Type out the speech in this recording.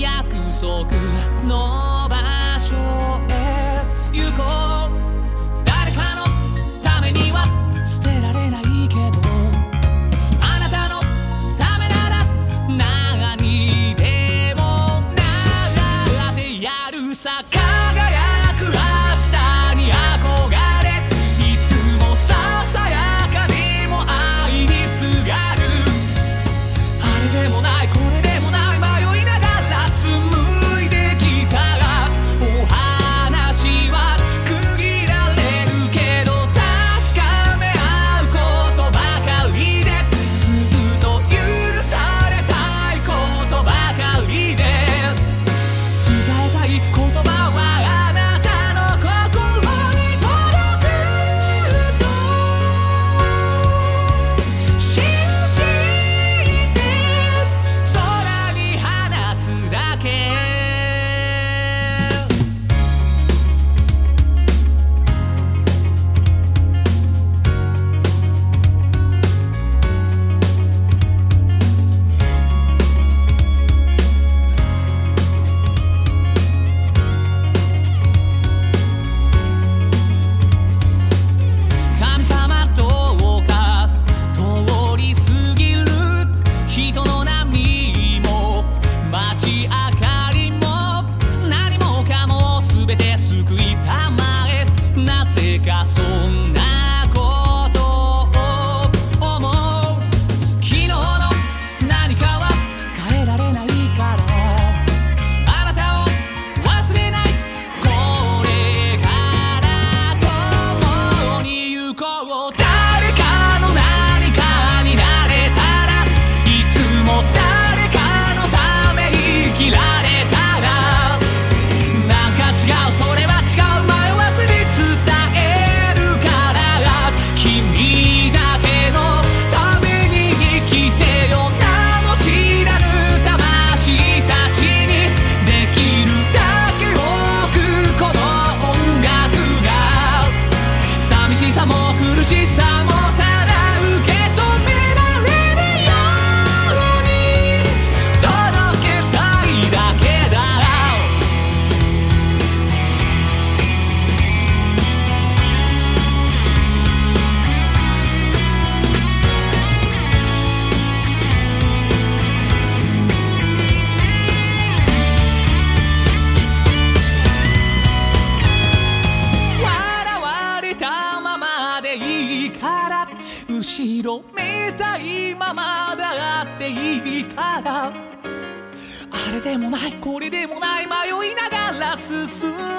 約束の old から後ろめたいままだっていいから。あれでもないこれでもない迷いながら進む。